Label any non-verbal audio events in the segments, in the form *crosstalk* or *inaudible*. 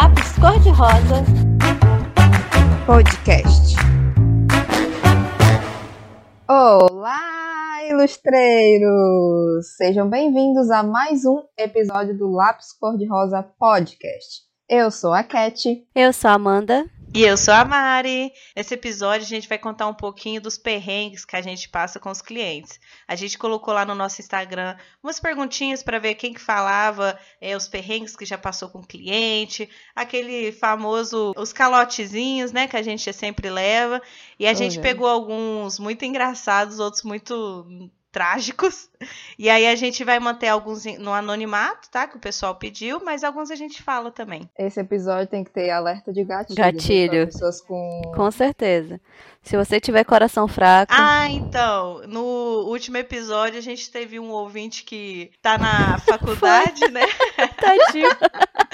Lápis Cor-de-Rosa Podcast. Olá, ilustreiros! Sejam bem-vindos a mais um episódio do Lápis Cor-de-Rosa Podcast. Eu sou a Cat. Eu sou a Amanda. E eu sou a Mari. Nesse episódio a gente vai contar um pouquinho dos perrengues que a gente passa com os clientes. A gente colocou lá no nosso Instagram umas perguntinhas para ver quem que falava é, os perrengues que já passou com o cliente, aquele famoso os calotezinhos, né, que a gente sempre leva. E a gente pegou alguns muito engraçados, outros muito trágicos. E aí a gente vai manter alguns no anonimato, tá? Que o pessoal pediu, mas alguns a gente fala também. Esse episódio tem que ter alerta de gatilho. Gatilho. Pessoas com... com certeza. Se você tiver coração fraco. Ah, então. No último episódio a gente teve um ouvinte que tá na *laughs* faculdade, né? *laughs* Tadinho. *laughs*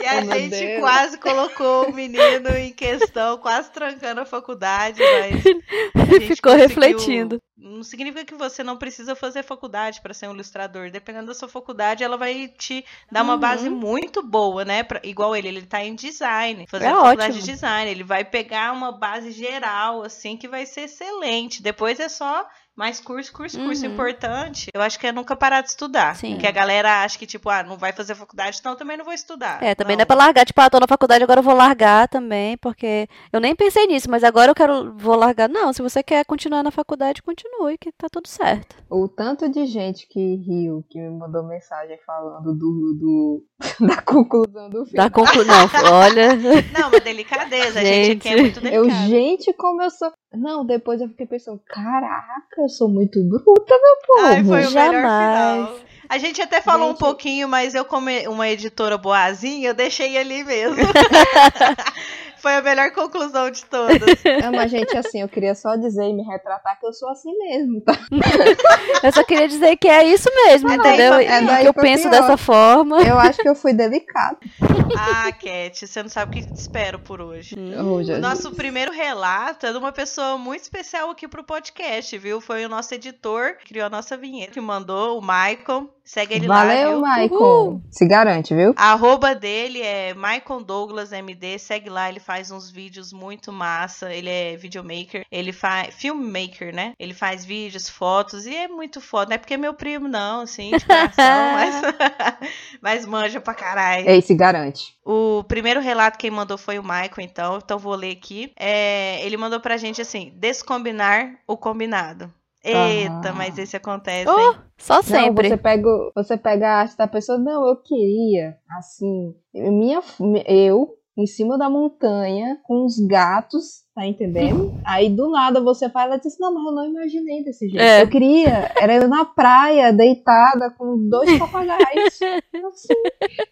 E a oh, gente quase colocou o menino em questão, quase trancando a faculdade, mas. *laughs* A Ficou refletindo. Não significa que você não precisa fazer faculdade para ser um ilustrador. Dependendo da sua faculdade, ela vai te dar uma uhum. base muito boa, né? Pra, igual ele, ele tá em design, fazendo é faculdade ótimo. de design. Ele vai pegar uma base geral, assim, que vai ser excelente. Depois é só mais curso, curso, curso uhum. importante. Eu acho que é nunca parar de estudar. Sim. Porque a galera acha que, tipo, ah, não vai fazer faculdade, então também não vou estudar. É, também não, não é pra largar. Tipo, ah, tô na faculdade, agora eu vou largar também, porque eu nem pensei nisso, mas agora eu quero, vou largar. Não, se você quer continuar na faculdade, continue, que tá tudo certo. O tanto de gente que riu, que me mandou mensagem falando do, do *laughs* da conclusão do filme. Da conclusão, olha. *laughs* Não, uma delicadeza, gente. a gente aqui é muito delicado. Eu, gente, como eu sou. Não, depois eu fiquei pensando, caraca, eu sou muito bruta, meu povo. Ai, foi o Jamais. melhor final. A gente até falou gente... um pouquinho, mas eu, como uma editora boazinha, eu deixei ali mesmo. *laughs* Foi a melhor conclusão de todas. É, mas, gente, assim, eu queria só dizer e me retratar que eu sou assim mesmo, tá? *laughs* eu só queria dizer que é isso mesmo, é entendeu? Daí, é daí que eu penso pior. dessa forma. Eu acho que eu fui delicado. Ah, Cat, você não sabe o que te espero por hoje. Hum. o nosso primeiro relato é de uma pessoa muito especial aqui pro podcast, viu? Foi o nosso editor que criou a nossa vinheta, que mandou, o Michael. Segue ele Valeu, lá, viu? Michael. Se garante, viu? A arroba dele é Michael Douglas MD. Segue lá, ele faz uns vídeos muito massa. Ele é videomaker, ele faz filmmaker, né? Ele faz vídeos, fotos e é muito foda. Não é porque é meu primo, não, assim, de coração, *laughs* mas, *laughs* mas manja pra caralho. É, se garante. O primeiro relato quem mandou foi o Michael, então, então vou ler aqui. É, ele mandou pra gente assim: descombinar o combinado. Eita, mas esse acontece. Oh, só sempre. Não, você pega, você pega a arte da pessoa, não, eu queria, assim, minha, eu em cima da montanha com os gatos Tá entendendo? Aí do nada você fala e diz: Não, mas eu não imaginei desse jeito. É. Eu queria, era eu na praia, deitada, com dois papagaios. *laughs* assim.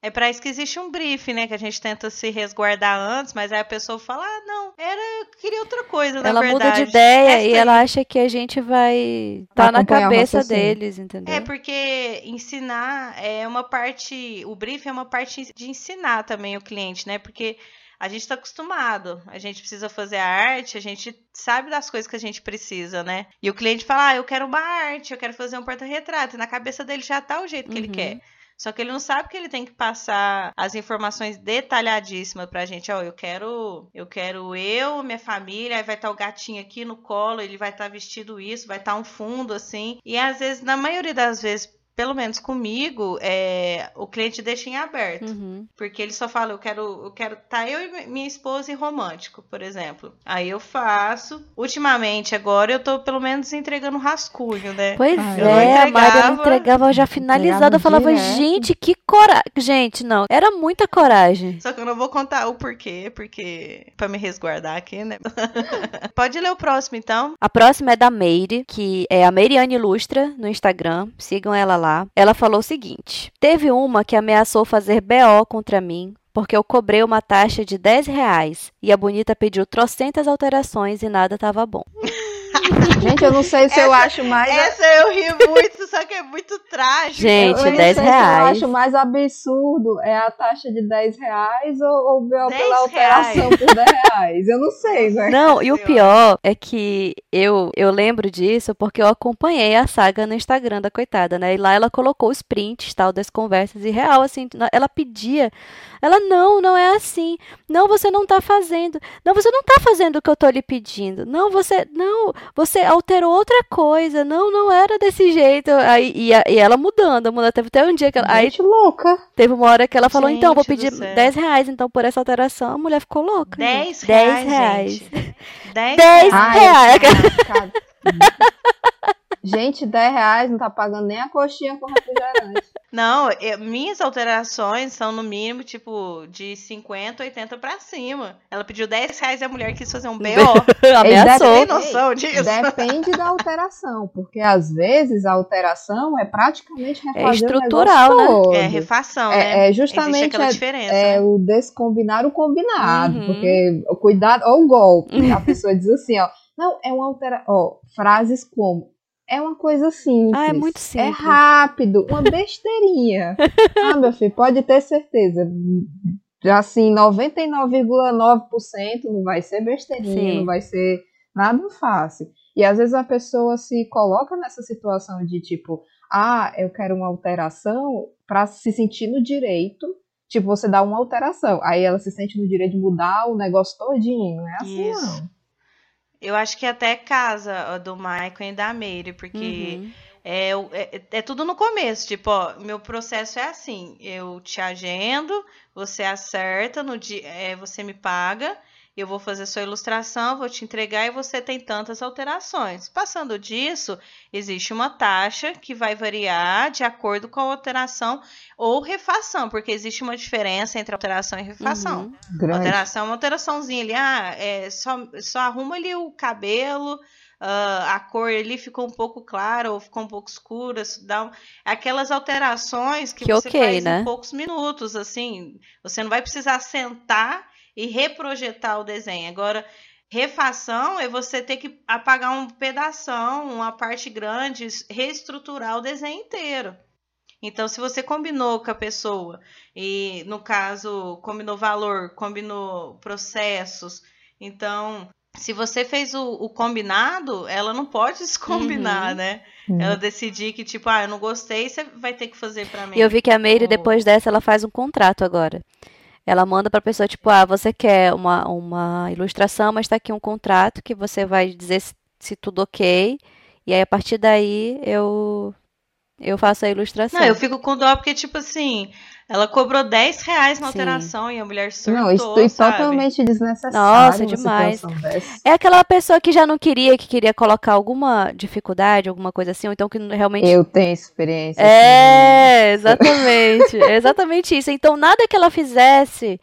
É pra isso que existe um briefing, né? Que a gente tenta se resguardar antes, mas aí a pessoa fala: Ah, não, era, eu queria outra coisa, ela verdade. muda de ideia Esta e ela acha que a gente vai tá na cabeça deles, entendeu? É, porque ensinar é uma parte, o briefing é uma parte de ensinar também o cliente, né? Porque a gente está acostumado. A gente precisa fazer a arte, a gente sabe das coisas que a gente precisa, né? E o cliente fala: ah, eu quero uma arte, eu quero fazer um porta-retrato. E na cabeça dele já tá o jeito que uhum. ele quer. Só que ele não sabe que ele tem que passar as informações detalhadíssimas pra gente. Ó, oh, eu quero, eu quero eu, minha família, aí vai estar tá o gatinho aqui no colo, ele vai estar tá vestido isso, vai estar tá um fundo assim. E às vezes, na maioria das vezes, pelo menos comigo, é, o cliente deixa em aberto. Uhum. Porque ele só fala, eu quero, eu quero tá eu e minha esposa em romântico, por exemplo. Aí eu faço. Ultimamente, agora eu tô pelo menos entregando rascunho, né? Pois eu é, a Maria entregava já finalizada. Eu falava, direto. gente, que coragem. Gente, não, era muita coragem. Só que eu não vou contar o porquê, porque para me resguardar aqui, né? *laughs* Pode ler o próximo, então. A próxima é da Meire, que é a Meiriane Ilustra no Instagram. Sigam ela lá ela falou o seguinte: Teve uma que ameaçou fazer BO contra mim porque eu cobrei uma taxa de 10 reais e a bonita pediu trocentas alterações e nada estava bom. *laughs* *laughs* Gente, eu não sei se eu Essa- acho mais. Essa eu ri muito, só que é muito trágico. Gente, eu não 10 sei se eu reais. acho mais absurdo é a taxa de 10 reais ou, ou o BO 10 pela alteração por 10 reais. Eu não sei, né? Não, e o pior é que eu, eu lembro disso porque eu acompanhei a saga no Instagram da coitada, né? E lá ela colocou os prints, tal, das conversas e real, assim, ela pedia. Ela, não, não é assim. Não, você não tá fazendo. Não, você não tá fazendo o que eu tô lhe pedindo. Não, você, não, você alterou outra coisa. Não, não era desse jeito. Aí, e, a- e ela mudando, mudando. Teve até um dia que ela, aí Gente louca. teve uma hora que ela falou, então, vou Gente pedir céu. 10 reais, então, por essa alteração. A mulher ficou louca. 10 gente. reais, 10 reais. gente. 10 10 Ai, reais. *laughs* Gente, 10 reais não tá pagando nem a coxinha com refrigerante. Não, eu- minhas alterações são no mínimo, tipo, de 50, 80 pra cima. Ela pediu 10 reais e a mulher quis fazer um BO. *laughs* Ameaçou. Tem noção disso? Depende da alteração, porque às vezes a alteração é praticamente refazer estrutural, o né? todo. É refação, né? É, é Existe justamente aquela é- diferença. é né? o descombinar o combinado, Uhum. porque o cuidado, ou o golpe, a pessoa diz assim, ó, não, é uma alteração, ó, frases como, é uma coisa simples, Ah, é muito é simples. rápido, uma *laughs* besteirinha. *laughs* ah, meu filho, pode ter certeza, assim, 99,9% não vai ser besteirinha, Sim. não vai ser nada fácil. E às vezes a pessoa se coloca nessa situação de tipo, ah, eu quero uma alteração para se sentir no direito. Tipo, você dá uma alteração, aí ela se sente no direito de mudar o negócio todinho. Não é assim, Isso. não. Eu acho que até casa do Michael e da Mary, porque Uhum. é, é, é tudo no começo. Tipo, ó, meu processo é assim: eu te agendo, você acerta, no dia, é, você me paga, eu vou fazer sua ilustração, vou te entregar e você tem tantas alterações. Passando disso, existe uma taxa que vai variar de acordo com a alteração ou refação, porque existe uma diferença entre alteração e refação. Uhum. Alteração é uma alteraçãozinha ali, ah, é, só, só arruma ali o cabelo, ah, a cor ali ficou um pouco clara ou ficou um pouco escura, dá um- aquelas alterações que, Que você ok, faz né? em poucos minutos, assim, você não vai precisar sentar e reprojetar o desenho. Agora, refação é você ter que apagar um pedação, uma parte grande, reestruturar o desenho inteiro. Então, se você combinou com a pessoa, e no caso, combinou valor, combinou processos, então, se você fez o, o combinado, ela não pode *laughs* descombinar, Uhum. né? Hum. Ela decidir que, tipo, ah, eu não gostei, você vai ter que fazer pra mim. E eu vi que a Meire, depois dessa, ela faz um contrato agora. Ela manda pra pessoa, tipo, ah, você quer uma, uma ilustração, mas tá aqui um contrato que você vai dizer se, se tudo ok. E aí, a partir daí, eu, eu faço a ilustração. Não, eu fico com dó porque, tipo assim, ela cobrou 10 reais na Sim. alteração e a mulher surtou, Não, isso é sabe? totalmente desnecessário. Nossa, demais. É aquela pessoa que já não queria, que queria colocar alguma dificuldade, alguma coisa assim, ou então que realmente Eu tenho experiência. assim, É, exatamente. É *laughs* exatamente isso. Então, nada que ela fizesse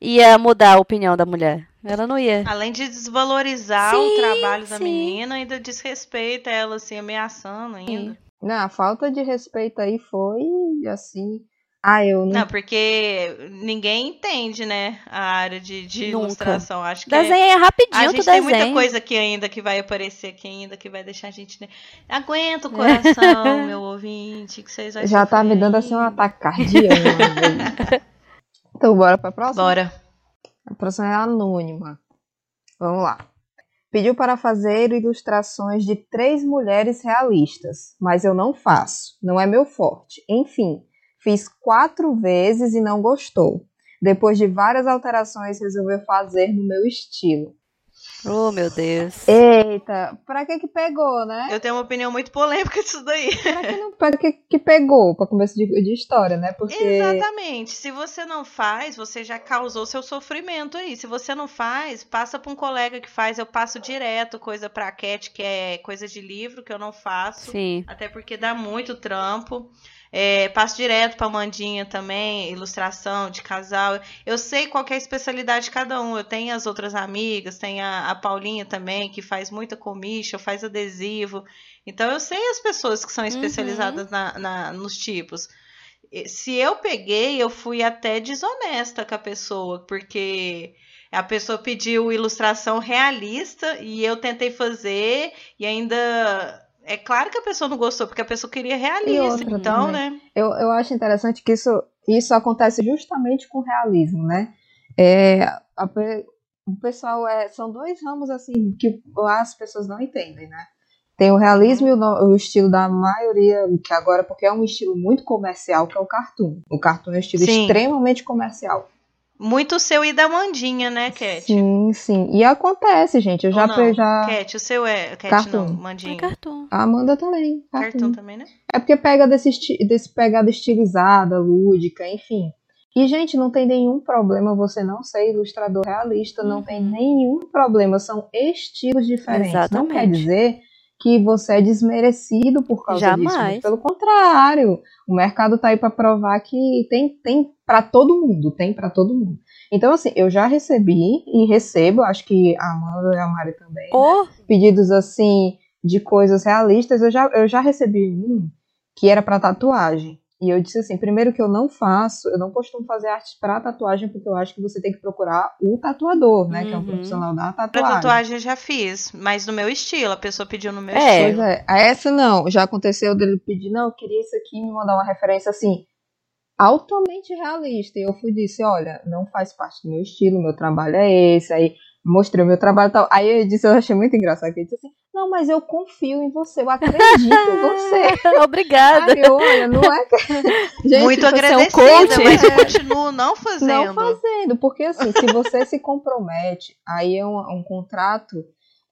ia mudar a opinião da mulher. Ela não ia. Além de desvalorizar o Sim, trabalho da sim. menina, ainda desrespeita ela, assim, ameaçando ainda. Não, a falta de respeito aí foi assim. Ah, eu não. Não, porque ninguém entende, né, a área de, de ilustração. Acho que é- Desenha a rapidinho gente tu tem muita coisa aqui ainda que vai aparecer aqui ainda, que vai deixar a gente... Né? Aguenta o coração, *laughs* meu ouvinte, que vocês vão Já tá me dando assim um ataque cardíaco. *laughs* então, bora pra próxima? Bora. A próxima é anônima. Vamos lá. Pediu para fazer ilustrações de três mulheres realistas, mas eu não faço. Não é meu forte. Enfim, fiz quatro vezes e não gostou. Depois de várias alterações, resolveu fazer no meu estilo. Oh, meu Deus. Eita, pra que que pegou, né? Eu tenho uma opinião muito polêmica disso daí. Pra que, não, pra que que pegou? Pra começo de, de história, né? Porque Exatamente. Se você não faz, você já causou seu sofrimento aí. Se você não faz, passa para um colega que faz. Eu passo direto coisa pra Cat, que é coisa de livro, que eu não faço. Sim. Até porque dá muito trampo. É, passo direto pra Mandinha também, ilustração de casal. Eu sei qual que é a especialidade de cada um. Eu tenho as outras amigas, tem a, a Paulinha também, que faz muita commission, faz adesivo. Então eu sei as pessoas que são especializadas na- na, nos tipos. Se eu peguei, eu fui até desonesta com a pessoa, porque A pessoa pediu ilustração realista e eu tentei fazer e ainda. É claro que a pessoa não gostou, porque a pessoa queria realista. Então, também. né? Eu, eu acho interessante que isso, isso acontece justamente com o realismo, né? É, a, o pessoal é, são dois ramos assim que as pessoas não entendem, né? Tem o realismo e o, o, estilo da maioria, que agora, porque é um estilo muito comercial, que é o cartoon. O cartoon é um estilo Sim. extremamente comercial. Muito seu e da Mandinha, né, Cat? Sim, sim. E acontece, gente. Eu Ou já. Não. já... Cat, o seu é. Cat cartoon. não, Mandinha. É cartoon. A Amanda também. Cartoon. cartoon também, né? É porque pega desse, esti... desse pegada estilizada, lúdica, enfim. E, gente, não tem nenhum problema você não ser ilustrador realista, não tem uhum. nenhum problema. São estilos diferentes. Exatamente. Não quer dizer que você é desmerecido por causa Jamais. disso. Pelo contrário, o mercado tá aí para provar que tem, tem para todo mundo, tem para todo mundo. Então, assim, eu já recebi e recebo, acho que a Amanda e a Mari também, oh. né, pedidos assim de coisas realistas. Eu já, eu já recebi um que era para tatuagem. E eu disse assim, primeiro que eu não faço, eu não costumo fazer artes para tatuagem, porque eu acho que você tem que procurar o tatuador, né? Uhum. Que é um uhum. profissional da tatuagem. Pra tatuagem eu já fiz, mas no meu estilo, a pessoa pediu no meu é, estilo. Pois é, essa não, já aconteceu dele pedir, não, eu queria isso aqui, me mandar uma referência assim, altamente realista. E eu fui disse, olha, não faz parte do meu estilo, meu trabalho é esse, aí mostrei o meu trabalho e tal. Aí eu disse, eu achei muito engraçado, que ele disse assim, não, mas eu confio em você, eu acredito em você. *laughs* Obrigada. Aí, olha, não é que... *laughs* Gente, Muito agradecida, é um coach. mas eu *laughs* continuo não fazendo. Não fazendo, porque assim, se você se compromete, aí é um, um contrato,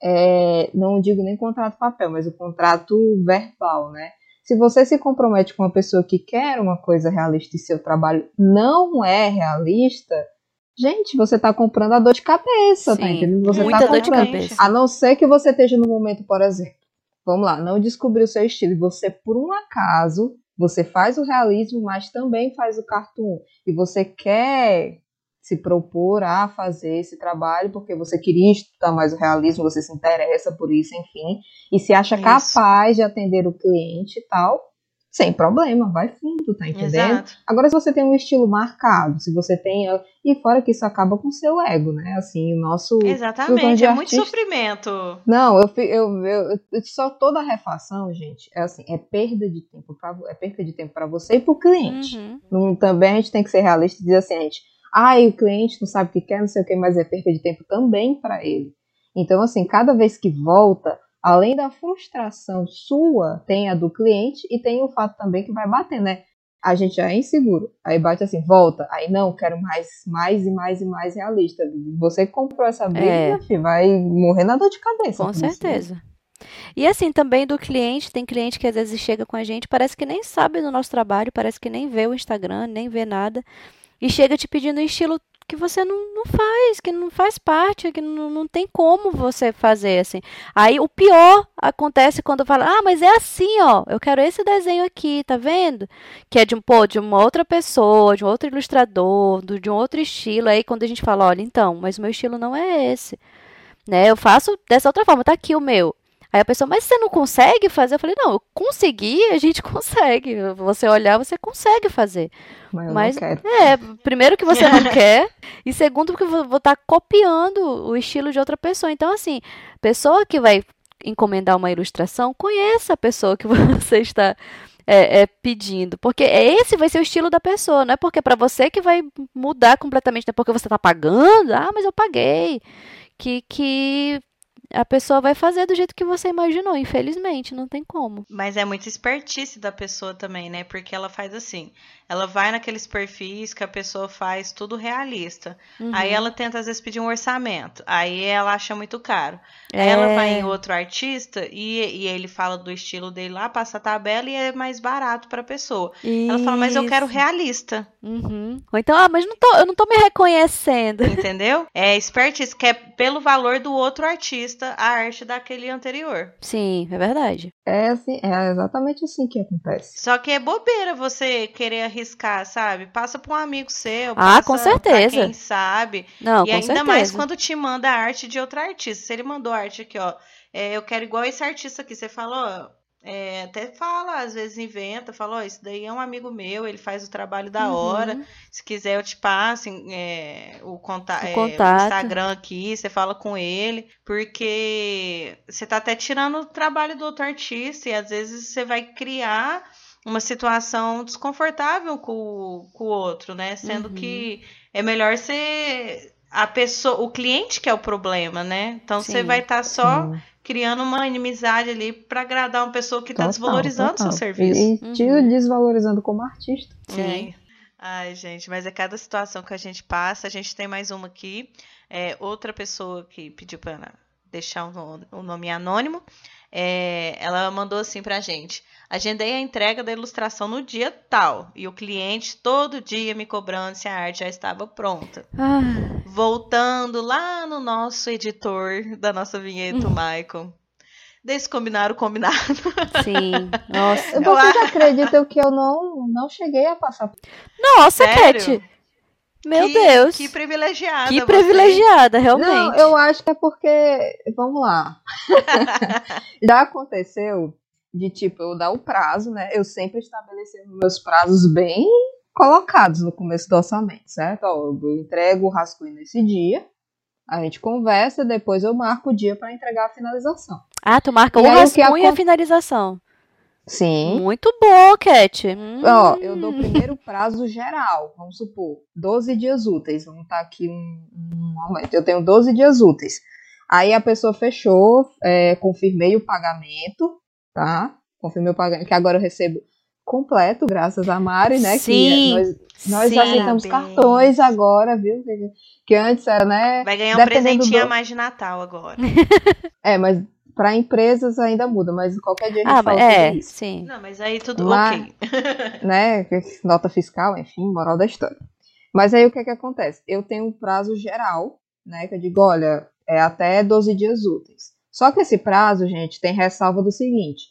é, não digo nem contrato papel, mas o contrato verbal, né? Se você se compromete com uma pessoa que quer uma coisa realista e seu trabalho não é realista, Gente, você está comprando a dor de cabeça, tá Sim, tá entendendo? Você muita tá dor de cabeça. A não ser que você esteja no momento, por exemplo, vamos lá, não descobriu o seu estilo. Você, por um acaso, você faz o realismo, mas também faz o cartoon. E você quer se propor a fazer esse trabalho porque você queria estudar mais o realismo, você se interessa por isso, enfim, e se acha isso. capaz de atender o cliente e tal, sem problema, vai fundo, tá entendendo? Exato. Agora, se você tem um estilo marcado, se você tem. E fora que isso acaba com o seu ego, né? Assim, o nosso. Exatamente, é artista... muito sofrimento. Não, eu, eu, eu, eu, só toda refação, gente, é assim, é perda de tempo, pra, é perda de tempo para você e pro cliente. Uhum. Não, também a gente tem que ser realista e dizer assim, a gente, ah, o cliente não sabe o que quer, não sei o que, mas é perda de tempo também para ele. Então, assim, cada vez que volta, além da frustração sua, tem a do cliente e tem o fato também que vai bater, né? A gente já é inseguro. Aí bate assim, volta. Aí não, quero mais, mais e mais e mais realista. Você comprou essa briga, é. vai morrer na dor de cabeça. Com certeza. Assim. E assim, também do cliente, tem cliente que às vezes chega com a gente, parece que nem sabe do nosso trabalho, parece que nem vê o Instagram, nem vê nada, e chega te pedindo um estilo que você não, não faz, que não faz parte, que não, não tem como você fazer assim. Aí o pior acontece quando fala, ah, mas é assim, ó, eu quero esse desenho aqui, tá vendo? Que é de um pô, de uma outra pessoa, de um outro ilustrador, de um outro estilo. Aí quando a gente fala, olha, então, mas o meu estilo não é esse. Né? Eu faço dessa outra forma, tá aqui o meu. Aí a pessoa, mas você não consegue fazer? Eu falei, não, eu consegui, a gente *laughs* consegue. Você olhar, você consegue fazer. Mas, mas é, primeiro que você não *laughs* quer, e segundo que eu vou estar tá copiando o estilo de outra pessoa. Então, assim, pessoa que vai encomendar uma ilustração, conheça a pessoa que *laughs* você está é, é, pedindo. Porque esse vai ser o estilo da pessoa, não é porque é para você que vai mudar completamente, não é porque você está pagando, ah, mas eu paguei. Que, que a pessoa vai fazer do jeito que você imaginou, infelizmente, não tem como. Mas é muito espertice da pessoa também, né? Porque ela faz assim, ela vai naqueles perfis que a pessoa faz tudo realista. Uhum. Aí ela tenta às vezes pedir um orçamento, aí ela acha muito caro. É... Aí ela vai em outro artista e, e ele fala do estilo dele lá, passa a tabela e é mais barato para a pessoa. Isso. Ela fala, mas eu quero realista. Uhum. Ou então, ah, mas não tô, eu não tô me reconhecendo. *laughs* Entendeu? É espertice, que é pelo valor do outro artista a arte daquele anterior. Sim, é verdade. É assim, é exatamente assim que acontece. Só que é bobeira você querer arriscar, sabe? Passa para um amigo seu, ah, com certeza. quem sabe. Não, e ainda certeza. mais quando te manda arte de outro artista. Se ele mandou arte aqui, ó, é, eu quero igual esse artista aqui, você falou, é, até fala, às vezes inventa, fala, ó, isso daí é um amigo meu, ele faz o trabalho da hora. Uhum. Se quiser, eu te passo é, o, conta O é, o contato. Instagram aqui, você fala com ele, porque você tá até tirando o trabalho do outro artista e às vezes você vai criar uma situação desconfortável com, o- com o outro, né? Sendo Uhum. que é melhor ser a pessoa, o cliente que é o problema, né? Então você vai estar só Sim. criando uma inimizade ali pra agradar uma pessoa que tá Total, desvalorizando o seu total. serviço. E, e te Uhum. desvalorizando como artista. Sim. É. Ai, gente, mas é cada situação que a gente passa. A gente tem mais uma aqui. É, outra pessoa que pediu para deixar o no- o nome anônimo. É, ela mandou assim pra gente. Agendei a entrega da ilustração no dia tal. E o cliente todo dia me cobrando se a arte já estava pronta. Ah, Voltando lá no nosso editor da nossa vinheta, o Michael. Descombinar o combinado. sim. Nossa. Eu Vocês acreditam que eu não, não cheguei a passar por Nossa, Sério? Cat. Meu Que- Deus. Que privilegiada. Que você. privilegiada, realmente. Não, eu acho que é porque. Vamos lá. *laughs* Já aconteceu de, tipo, eu dar o prazo, né? Eu sempre estabelecendo meus prazos bem colocados no começo do orçamento, certo? Ó, eu entrego o rascunho nesse dia, a gente conversa, depois eu marco o dia para entregar a finalização. Ah, tu marca E o rascunho e a finalização. Sim. Muito boa, Cat. Hum. Ó, eu dou primeiro prazo geral, vamos supor, 12 dias úteis. Vamos estar aqui um, um momento. Eu tenho 12 dias úteis. Aí a pessoa fechou, é, confirmei o pagamento, tá? Confirmei o pagamento, que agora eu recebo completo, graças a Mari, né? Sim, Que nós, nós sim. aceitamos Parabéns. cartões agora, viu? Que, antes era, né? Vai ganhar um Dependendo presentinho do- a mais de Natal agora. *laughs* É, mas para empresas ainda muda, mas qualquer dia a gente Ah, fala mas é, sobre isso. sim. Não, mas aí tudo Mas- ok. *laughs* né? Nota fiscal, enfim, moral da história. Mas aí o que é que acontece? Eu tenho um prazo geral, né? Que eu digo, olha, é até 12 dias úteis. Só que esse prazo, gente, tem ressalva do seguinte: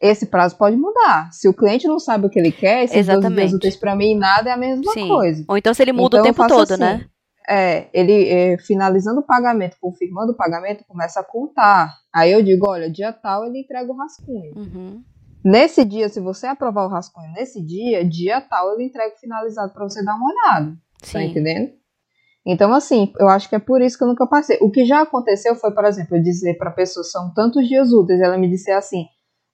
esse prazo pode mudar. Se o cliente não sabe o que ele quer, esses 12 Exatamente. dias úteis para mim nada é a mesma Sim. coisa. Ou então se ele muda Então, o tempo todo, assim, né? É, ele é, finalizando o pagamento, confirmando o pagamento, começa a contar. Aí eu digo, olha, dia tal ele entrega o rascunho. Uhum. Nesse dia, se você aprovar o rascunho nesse dia, dia tal ele entrega o finalizado para você dar uma olhada. Tá Sim. entendendo? Então, assim, eu acho que é por isso que eu nunca passei. O que já aconteceu foi, por exemplo, eu dizer para a pessoa, são tantos dias úteis, ela me disse assim: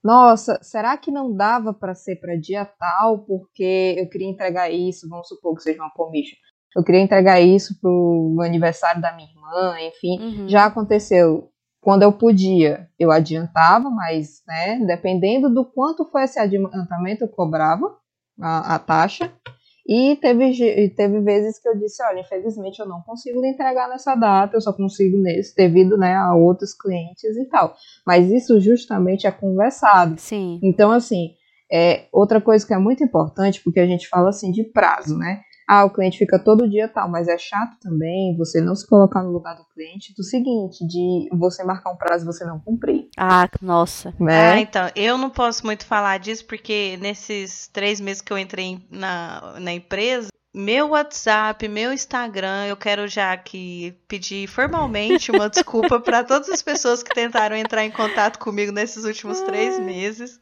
Nossa, será que não dava para ser para dia tal, porque eu queria entregar isso, vamos supor que seja uma commission. Eu queria entregar isso pro aniversário da minha irmã, enfim. Uhum. Já aconteceu quando eu podia, eu adiantava, mas, né, dependendo do quanto foi esse adiantamento, eu cobrava a, a taxa. E teve, teve vezes que eu disse, olha, infelizmente eu não consigo lhe entregar nessa data, eu só consigo nesse, devido, né, a outros clientes e tal. Mas isso justamente é conversado. Sim. Então, assim, é outra coisa que é muito importante, porque a gente fala assim de prazo, né? Ah, o cliente fica todo dia tal, mas é chato também você não se colocar no lugar do cliente do seguinte, de você marcar um prazo e você não cumprir, Ah, nossa. Ah, né? então, eu não posso muito falar disso, porque nesses três meses que eu entrei na, na empresa, meu WhatsApp, meu Instagram, eu quero já aqui pedir formalmente uma *laughs* desculpa para todas as pessoas que tentaram entrar em contato comigo nesses últimos três meses,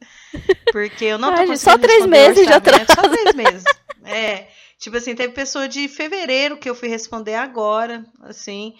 porque eu não tô Ai, conseguindo só três meses de orçamento, Só três meses. É, tipo assim, teve pessoa de fevereiro que eu fui responder agora, assim,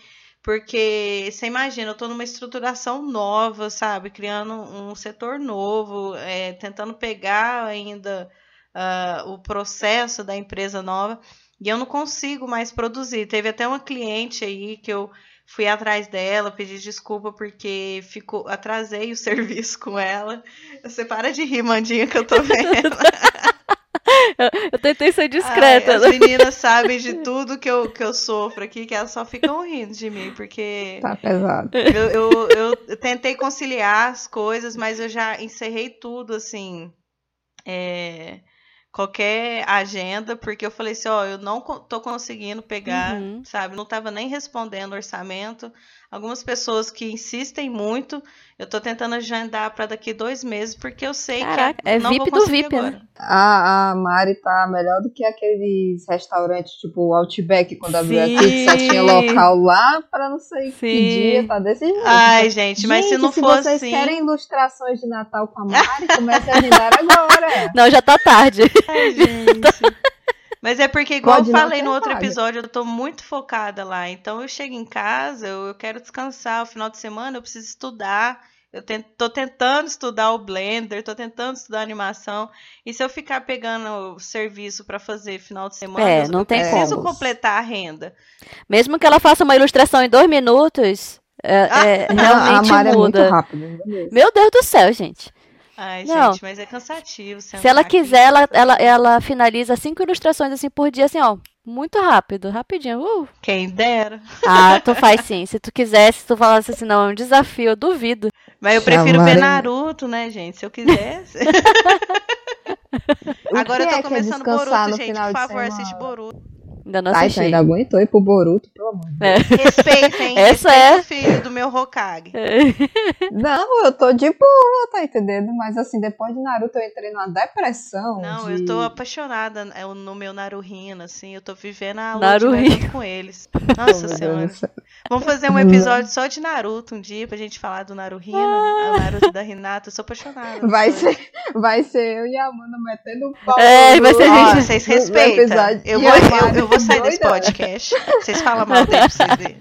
porque você imagina, eu tô numa estruturação nova, sabe? Criando um setor novo, é, tentando pegar ainda ah, o processo da empresa nova, e eu não consigo mais produzir. Teve até uma cliente aí que eu fui atrás dela, pedi desculpa porque ficou, atrasei o *laughs* serviço com ela. Você para de rir, Mandinha, que eu tô vendo. *laughs* *laughs* Eu tentei ser discreta. Ai, né? as meninas sabem de tudo que eu, que eu sofro aqui, que elas só ficam rindo de mim, porque Tá pesado. eu, eu, eu tentei conciliar as coisas, mas eu já encerrei tudo, assim, é, qualquer agenda, porque eu falei assim, ó, eu não tô conseguindo pegar, uhum. sabe? Não tava nem respondendo orçamento. Algumas pessoas que insistem muito, eu tô tentando agendar para daqui dois meses, porque eu sei Caraca, que é não VIP vou do VIP, agora. né? A, a Mari tá melhor do que aqueles restaurantes tipo Outback, quando abriu aqui, que só tinha local lá para não sei Sim. que dia, tá desse jeito. Ai, gente, mas se não se for vocês assim... querem ilustrações de Natal com a Mari, comece a agendar agora. *laughs* Não, já tá tarde. Ai, gente... *laughs* Mas é porque, igual Pode eu falei no outro episódio, eu tô muito focada lá. Então eu chego em casa, eu, eu quero descansar. O final de semana eu preciso estudar. Eu tento, tô tentando estudar o Blender, tô tentando estudar animação. E se eu ficar pegando o serviço para fazer final de semana, é, não eu tem preciso como. completar a renda. Mesmo que ela faça uma ilustração em dois minutos, é, ah, é, *laughs* realmente a muda. É muito rápido, Meu Deus do céu, gente. Ai, não. gente, mas é cansativo. Se ela quiser, ela, ela, ela finaliza cinco ilustrações assim por dia, assim, ó. Muito rápido, rapidinho. Uh. Quem dera. Ah, tu *laughs* faz sim. Se tu quisesse, se tu falasse assim, não, é um desafio, eu duvido. Mas eu prefiro ver Naruto, né, gente? Se eu quisesse. *laughs* Agora eu tô é, é começando Boruto, gente. Por favor, assiste Boruto. Ainda não tá, assisti. ainda aguentou ir pro Boruto, pelo amor de Deus. É. Respeitem, *laughs* Essa respeitem é... o filho do meu Hokage. *laughs* Não, eu tô de boa, tá entendendo? Mas assim, depois de Naruto eu entrei numa depressão. Não, de... eu tô apaixonada no meu Naruhina, assim, eu tô vivendo a lua com eles. Nossa *laughs* senhora. Vamos fazer um episódio só de Naruto um dia pra gente falar do Naruhina, ah. o Naruto da Hinata, eu sou apaixonada. Vai ser, vai ser eu e a Amanda metendo pau. É, vai ser Ó, vocês respeitam. Eu vou, eu, eu vou sair desse podcast. Vocês falam mal dele pra vocês verem.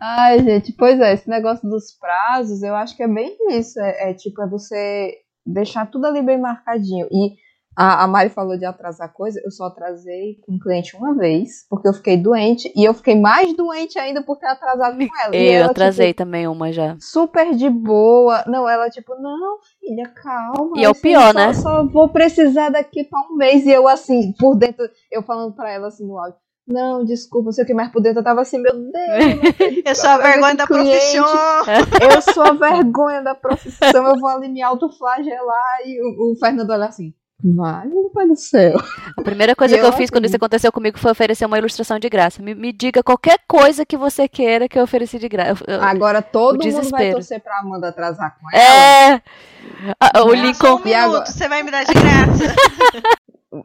Ai, gente, pois é, esse negócio dos prazos, eu acho que é bem isso. É, é tipo, é você deixar tudo ali bem marcadinho. E a, a Mari falou de atrasar coisa, eu só atrasei com um cliente uma vez, porque eu fiquei doente, e eu fiquei mais doente ainda por ter atrasado com ela. Eu ela, atrasei tipo, também uma já. Super de boa. Não, ela tipo, não, filha, calma. E é o pior, só, né? Só vou precisar daqui pra um mês. E eu assim, por dentro, eu falando pra ela assim no áudio. Não, desculpa, não sei o que mais por dentro. Eu tava assim, meu Deus. Eu sou a vergonha da profissão. Eu sou a vergonha da profissão. Eu vou ali me autoflagelar. E o, o Fernando olha assim. Vai, meu pai do céu. A primeira coisa que eu, eu fiz quando isso aconteceu comigo foi oferecer uma ilustração de graça. Me, me diga qualquer coisa que você queira que eu ofereci de graça. Agora todo mundo vai torcer pra Amanda atrasar com ela. É. Ah, o Lincoln. Um minuto, agora... você vai me dar de *laughs* graça.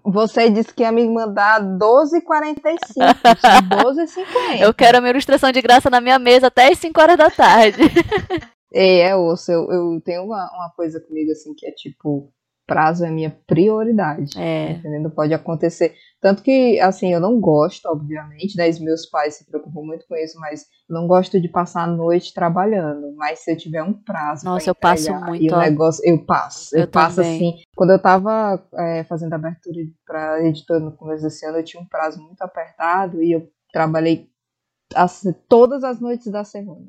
Você disse que ia me mandar 12h45. *laughs* 12h50. Eu quero a minha ilustração de graça na minha mesa até as 5 horas da tarde. *laughs* É, é osso. Eu, eu tenho uma, uma coisa comigo assim que é tipo prazo é minha prioridade. É. Entendendo? Pode acontecer. Tanto que, assim, eu não gosto, obviamente, né? Os meus pais se preocupam muito com isso, mas não gosto de passar a noite trabalhando. Mas se eu tiver um prazo. Nossa, eu passo muito. E o negócio, eu passo. Eu, eu passo também. assim. Quando eu tava é, fazendo abertura para editora no começo desse ano, eu tinha um prazo muito apertado e eu trabalhei assim, todas as noites da semana.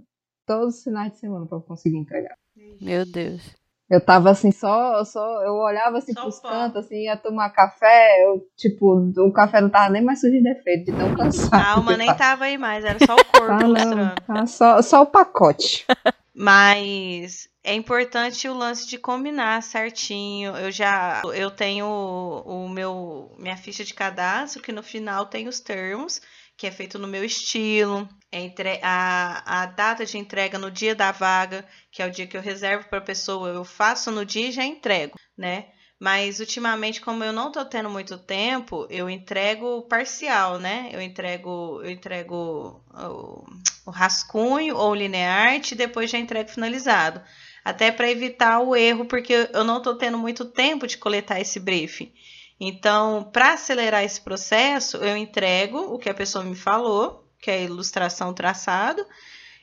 Todos os finais de semana para conseguir entregar. Meu Deus. Eu tava assim, só, só eu olhava assim só pros cantos, assim, ia tomar café, eu, tipo, o café não tava nem mais sujo de defeito, de tão cansado. A alma nem tava aí mais, era só o corpo ah, mostrando. Tá só, só o pacote. *laughs* Mas é importante o lance de combinar certinho. Eu já eu tenho o meu minha ficha de cadastro que no final tem os termos que é feito no meu estilo, entre a, a data de entrega no dia da vaga, que é o dia que eu reservo para a pessoa, eu faço no dia e já entrego, né? Mas ultimamente, como eu não estou tendo muito tempo, eu entrego parcial, né? Eu entrego, eu entrego o, o rascunho ou o linearte e depois já entrego finalizado. Até para evitar o erro, porque eu não estou tendo muito tempo de coletar esse briefing. Então, para acelerar esse processo, eu entrego o que a pessoa me falou, que é a ilustração traçado,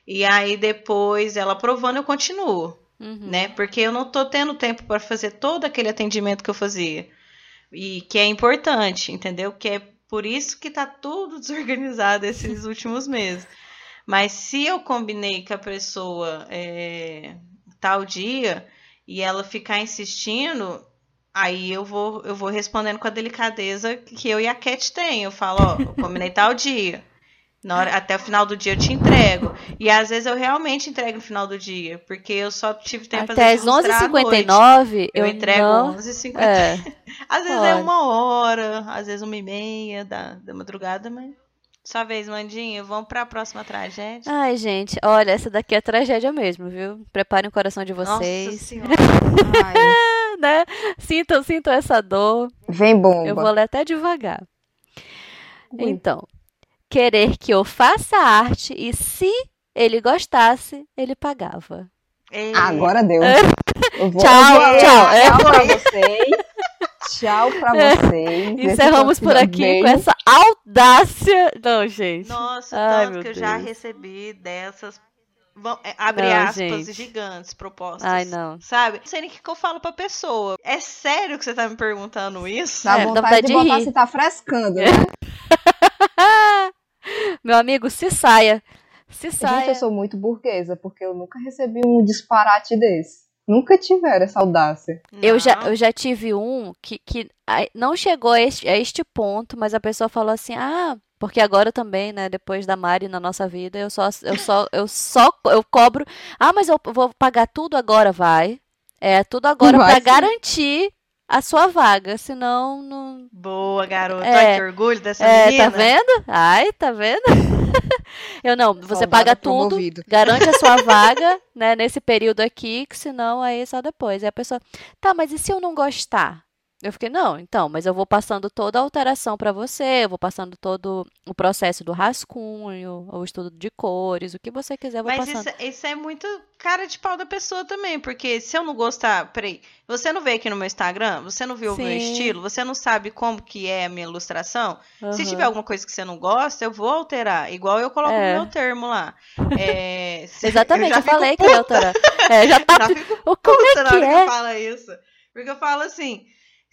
e aí depois ela aprovando eu continuo, uhum. né? Porque eu não estou tendo tempo para fazer todo aquele atendimento que eu fazia. E que é importante, entendeu? Que é por isso que está tudo *laughs* desorganizado esses *laughs* últimos meses. Mas se eu combinei com a pessoa é, tal dia e ela ficar insistindo, Aí eu vou, eu vou respondendo com a delicadeza que eu e a Cat tem. Eu falo, ó, eu combinei tal dia. Hora, até o final do dia eu te entrego. E às vezes eu realmente entrego no final do dia, porque eu só tive tempo Até às 11h59 eu, eu entrego não... 11h59. É, *laughs* Às vezes é Pode. uma hora, às vezes uma e meia da, da madrugada, mas. Sua vez, Mandinha, vamos pra próxima tragédia. Ai, gente, olha, essa daqui é tragédia mesmo, viu? Preparem o coração de Nossa vocês, senhora. Ai, *laughs* né? Sintam, sintam essa dor. vem bomba. Eu vou ler até devagar. Ui. Então, querer que eu faça arte e se ele gostasse, ele pagava. Ei, Agora deu. Eu vou, Tchau, ler. tchau. É. Tchau pra vocês. Tchau pra vocês. Esse Encerramos por aqui Beijo. com essa audácia. Não, gente. Nossa, Ai, tanto que eu já Deus. recebi dessas. Vão- é, abre Não, aspas gente. gigantes propostas. Ai, não. Sabe? Não sei nem o que, eu falo pra pessoa. É sério que você tá me perguntando isso? Dá É, dá vontade de de botar rir. se tá frescando, né? *laughs* Meu amigo, se saia. Se Gente, saia. eu sou muito burguesa, porque eu nunca recebi um disparate desse. Nunca tiveram essa audácia. Eu já, eu já tive um que, que não chegou a este, a este ponto, mas a pessoa falou assim: ah, porque agora também, né, depois da Mari na nossa vida, eu só, eu só, eu só, eu cobro. Ah, mas eu vou pagar tudo agora, vai. É, tudo agora sim. garantir a sua vaga, senão não. Boa, garota. É. Ai, que orgulho dessa É, menina. tá vendo? Ai, tá vendo? Eu não, você paga tudo, promovido. garante a sua *laughs* vaga, né, nesse período aqui, que senão aí só depois. Aí a pessoa, tá, mas e se eu não gostar? Eu fiquei, não, então, mas eu vou passando toda a alteração pra você, eu vou passando todo o processo do rascunho, o estudo de cores, o que você quiser, eu vou Mas passando. isso, isso é muito cara de pau da pessoa também, porque se eu não gostar, peraí, você não vê aqui no meu Instagram, você não viu o meu estilo, você não sabe como que é a minha ilustração, se Aham. tiver alguma coisa que você não gosta, eu vou alterar, igual eu coloco É. no meu termo lá. É, se- *laughs* Exatamente, já eu, fico falei que ia alterar. É, já tá. *laughs* Já fico o- Como puta é na que é? fala isso. Porque eu falo assim,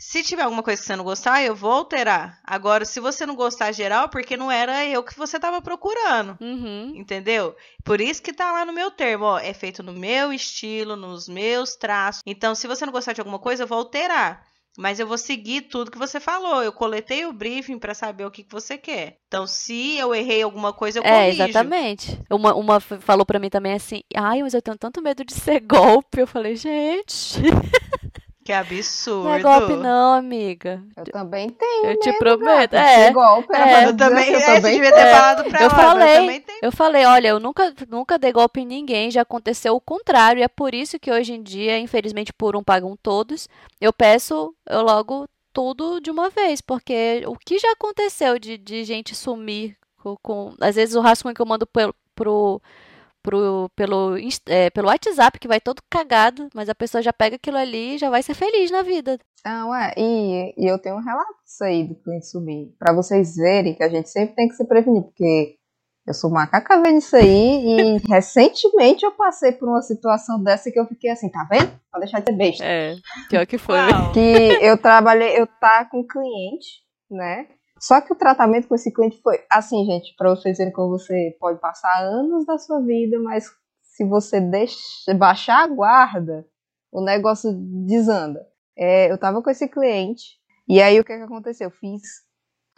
se tiver alguma coisa que você não gostar, eu vou alterar. Agora, se você não gostar geral, porque não era eu que você tava procurando. Uhum. Entendeu? Por isso que tá lá no meu termo, ó, é feito no meu estilo, nos meus traços. Então, se você não gostar de alguma coisa, eu vou alterar. Mas eu vou seguir tudo que você falou. Eu coletei o briefing pra saber o que, que você quer. Então, se eu errei alguma coisa, eu É, corrijo. exatamente. Uma, uma falou pra mim também assim, ai, mas eu tenho tanto medo de ser *laughs* golpe. Eu falei, gente, *laughs* Que absurdo. não é golpe não, amiga. Eu também tenho. Eu te prometo. de É, golpe, é. Eu também, eu é, também devia ter É, falado pra eu ela, mas falei. também tenho. Eu falei, olha, eu nunca, nunca dei golpe em ninguém, já aconteceu o contrário, e é por isso que hoje em dia, infelizmente, por um pagam todos, eu peço eu logo tudo de uma vez, porque o que já aconteceu de, de gente sumir com, com- às vezes o rascunho que eu mando pelo, pro, pro, pelo, é, pelo WhatsApp, que vai todo cagado, mas a pessoa já pega aquilo ali e já vai ser feliz na vida. Não, é, e, e eu tenho um relato disso aí do cliente subir. Pra vocês verem que a gente sempre tem que se prevenir, porque eu sou macaca vendo isso aí e *laughs* recentemente eu passei por uma situação dessa que eu fiquei assim, tá vendo? Pode deixar de ser besta. É, pior que foi. Uau. Que eu trabalhei, eu tá com um cliente, né? Só que o tratamento com esse cliente foi assim, gente, pra vocês verem como você pode passar anos da sua vida, mas se você deixa, baixar a guarda, o negócio desanda. É, eu tava com esse cliente, e aí o que, que aconteceu? Eu fiz.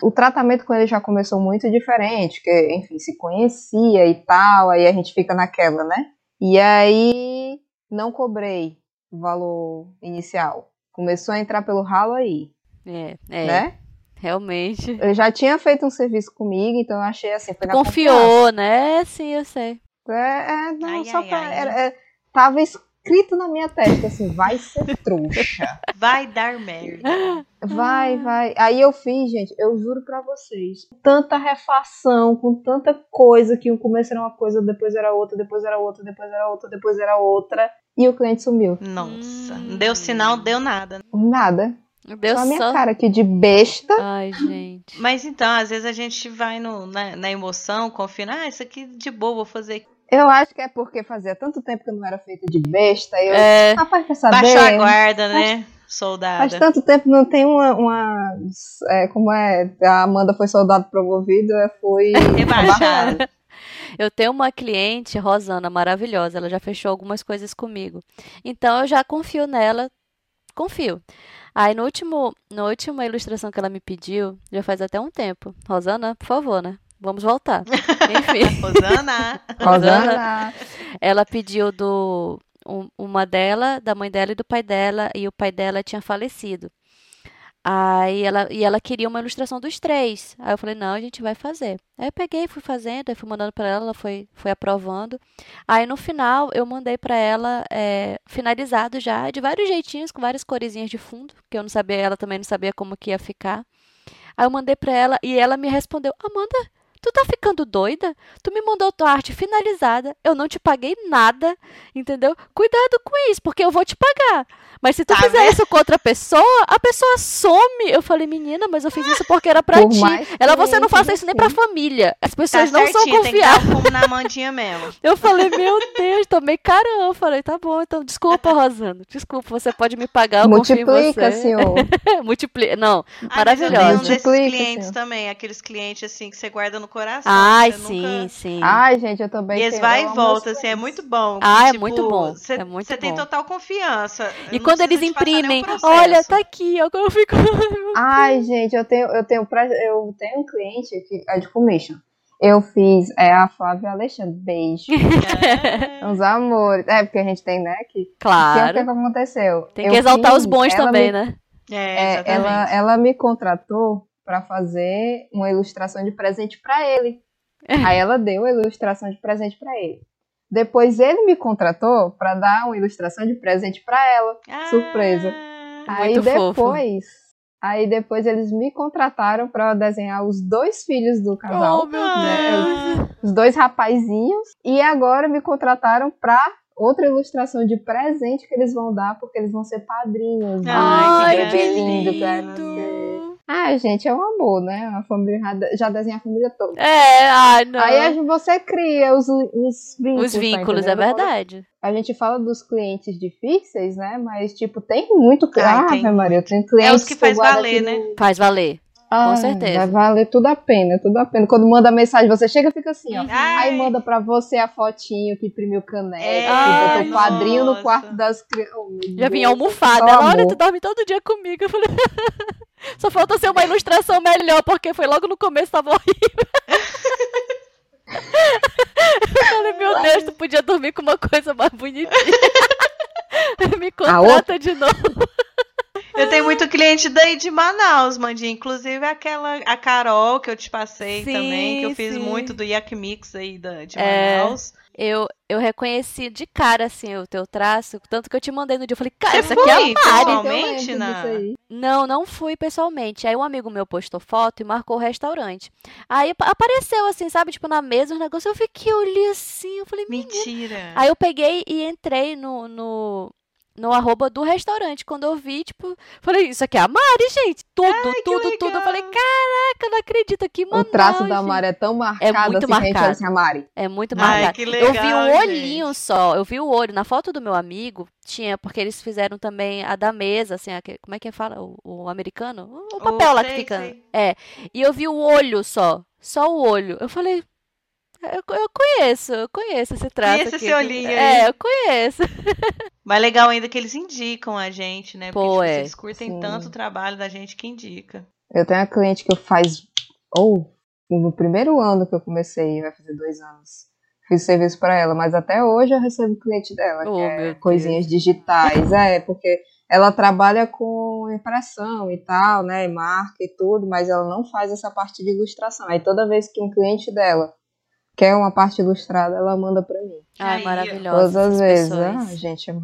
O tratamento com ele já começou muito diferente, que, enfim, se conhecia e tal, aí a gente fica naquela, né? E aí não cobrei o valor inicial. Começou a entrar pelo ralo aí, É, é, né? Realmente. Eu já tinha feito um serviço comigo, então eu achei assim, foi na Confiou, né? Sim, eu sei. É, é, não, Ai, só ai, pra, ai. era- é, tava escrito na minha testa assim, vai ser trouxa. *laughs* Vai dar merda. Vai, vai. Aí eu fiz, gente, eu juro pra vocês, tanta refação, com tanta coisa, que um começo era uma coisa, depois era outra, depois era outra, depois era outra, depois era outra, e o cliente sumiu. Nossa, Hum. não deu sinal, não deu nada. Nada. Deu só a minha só. cara aqui de besta. Ai, gente. Mas então, às vezes a gente vai no, na, na emoção, confiando, ah, isso aqui de boa, vou fazer. Eu acho que é porque fazia tanto tempo que eu não era feita de besta, eu, É, rapaz, quer saber? Baixou a guarda, né, Faz soldada? tanto tempo não tem uma. uma é, como é? A Amanda foi soldado promovido, é, foi. *laughs* Rebaixada. *laughs* eu tenho uma cliente, Rosana, maravilhosa. Ela já fechou algumas coisas comigo. Então eu já confio nela. Confio. Aí no último, na última ilustração que ela me pediu, já faz até um tempo. Rosana, por favor, né? vamos voltar. *laughs* Enfim. Rosana. Rosana. Ela pediu do um- uma dela, da mãe dela e do pai dela, e o pai dela tinha falecido. Aí ela, e ela queria uma ilustração dos três. Aí eu falei, não, a gente vai fazer. Aí eu peguei, fui fazendo, aí fui mandando pra ela, ela foi, foi aprovando. Aí no final eu mandei pra ela é, finalizado já, de vários jeitinhos, com várias coresinhas de fundo, que eu não sabia, ela também não sabia como que ia ficar. Aí eu mandei pra ela e ela me respondeu: Amanda, tu tá ficando doida? Tu me mandou tua arte finalizada, eu não te paguei nada, entendeu? Cuidado com isso, porque eu vou te pagar. Mas se tu Tá fizer vendo? isso com outra pessoa, a pessoa some. Eu falei, menina, mas eu fiz isso porque era pra Por ti. Ela, você não faça isso nem pra família. As Tá pessoas não são certinho, tem que dar confiáveis. na mandinha mesmo. *laughs* Eu falei, meu Deus, tomei carão. Eu falei, tá bom, então desculpa, Rosana. Desculpa, você pode me pagar, eu confio em Multiplica, você. senhor. *laughs* Multiplica. Não, Ah, mas eu tenho um maravilhosa. desses Multiplica, clientes senhor. também, aqueles clientes assim que você guarda no coração. Ai, você sim, nunca... sim. Ai, gente, eu também E eles vai eu e volta, assim, é muito bom. Ah, é Tipo, muito bom, Você é muito tem bom. total confiança. E quando eles imprimem, olha, tá aqui, agora eu fico. Ai, gente, eu tenho, eu tenho, pra- eu tenho um cliente que é de commission. Eu fiz, é a Flávia Alexandre, beijo. *laughs* É. Uns amores. É, porque a gente tem, né, que... que é o que, Claro. que aconteceu? Tem Eu que exaltar fiz, os bons também, me- né? É, É, exatamente. ela, ela me contratou pra fazer uma ilustração de presente pra ele. Aí ela deu a ilustração de presente pra ele. Depois ele me contratou pra dar uma ilustração de presente pra ela. Ah, surpresa. Aí Muito fofo. depois, aí depois eles me contrataram pra desenhar os dois filhos do casal, Oh, meu. Deus. os dois rapazinhos, e agora me contrataram pra outra ilustração de presente que eles vão dar porque eles vão ser padrinhos. do Ai, que lindo, que vai lindo. nascer. Ah, gente, é um amor, né? A família já- desenha a família toda. É, ai, não. Aí você cria os, os vínculos. Os tá vínculos, é entendendo? verdade. A gente fala dos clientes difíceis, né? Mas, tipo, tem muito. Ah, tem Ave Maria, tem É clientes os que faz valer, aqui né? no- Faz valer. Ah, certeza. Vai valer tudo a pena, tudo a pena. Quando manda mensagem, você chega e fica assim, ó. Ai. Aí manda pra você a fotinho que imprimiu caneca, É, que Ai, botou o padrinho nossa. no quarto das crianças. Oh, Já vinha almofada. Ela, olha, tu dorme todo dia comigo. Eu falei, *laughs* só falta ser uma ilustração melhor, porque foi logo no começo, tava horrível. Eu falei, meu Deus, tu podia dormir com uma coisa mais bonitinha. *laughs* Me contrata de novo. Eu tenho muito cliente daí de Manaus, Mandinha. Inclusive aquela, a Carol que eu te passei Sim, também, que eu fiz sim. muito do Yak Mix aí da, de É. Eu, eu reconheci de cara, assim, o teu traço, tanto que eu te mandei no dia. Eu falei, cara, Você isso aqui é a Mari. Pessoalmente, disso aí. Não, não fui pessoalmente. Aí um amigo meu postou foto e marcou o restaurante. Aí apa- apareceu assim, sabe, tipo na mesa, os negócios. Eu fiquei, eu olhei assim, eu falei, menina. Mentira. Aí eu peguei e entrei no, no, no arroba do restaurante. Quando eu vi, tipo, falei, isso aqui é a Mari, gente. Tudo, que tudo, tudo. Eu legal. falei, caraca, eu não acredito aqui, mano. O traço da Mari é tão marcado muito assim que a gente marcado. assim, a Mari. É muito Ai, marcado. que eu vi legal, um olhinho gente. só. Eu vi o olho. Na foto do meu amigo, tinha, porque eles fizeram também a da mesa, assim, aque- como é que fala? O, o americano? O, o papel lá que sei, fica. sei. É. E eu vi o olho só. Só o olho. Eu falei. Eu, eu conheço, eu conheço esse traço Conheço aqui. esse olhinho aí. É, eu conheço. *laughs* Mas legal ainda que eles indicam a gente, né? Porque Pô, tipo, é. eles curtem Sim. tanto o trabalho da gente que indica. Eu tenho uma cliente que eu faz. Ou, no primeiro ano que eu comecei, vai fazer dois anos. Fiz serviço pra ela, mas até hoje eu recebo cliente dela, Oh, que é coisinhas digitais. É, porque ela trabalha com impressão e tal, né? E marca e tudo, mas ela não faz essa parte de ilustração. Aí toda vez que um cliente dela quer uma parte ilustrada, ela manda pra mim. Aí, ó. maravilhosa. Todas as vezes. pessoas. Ah, gente, é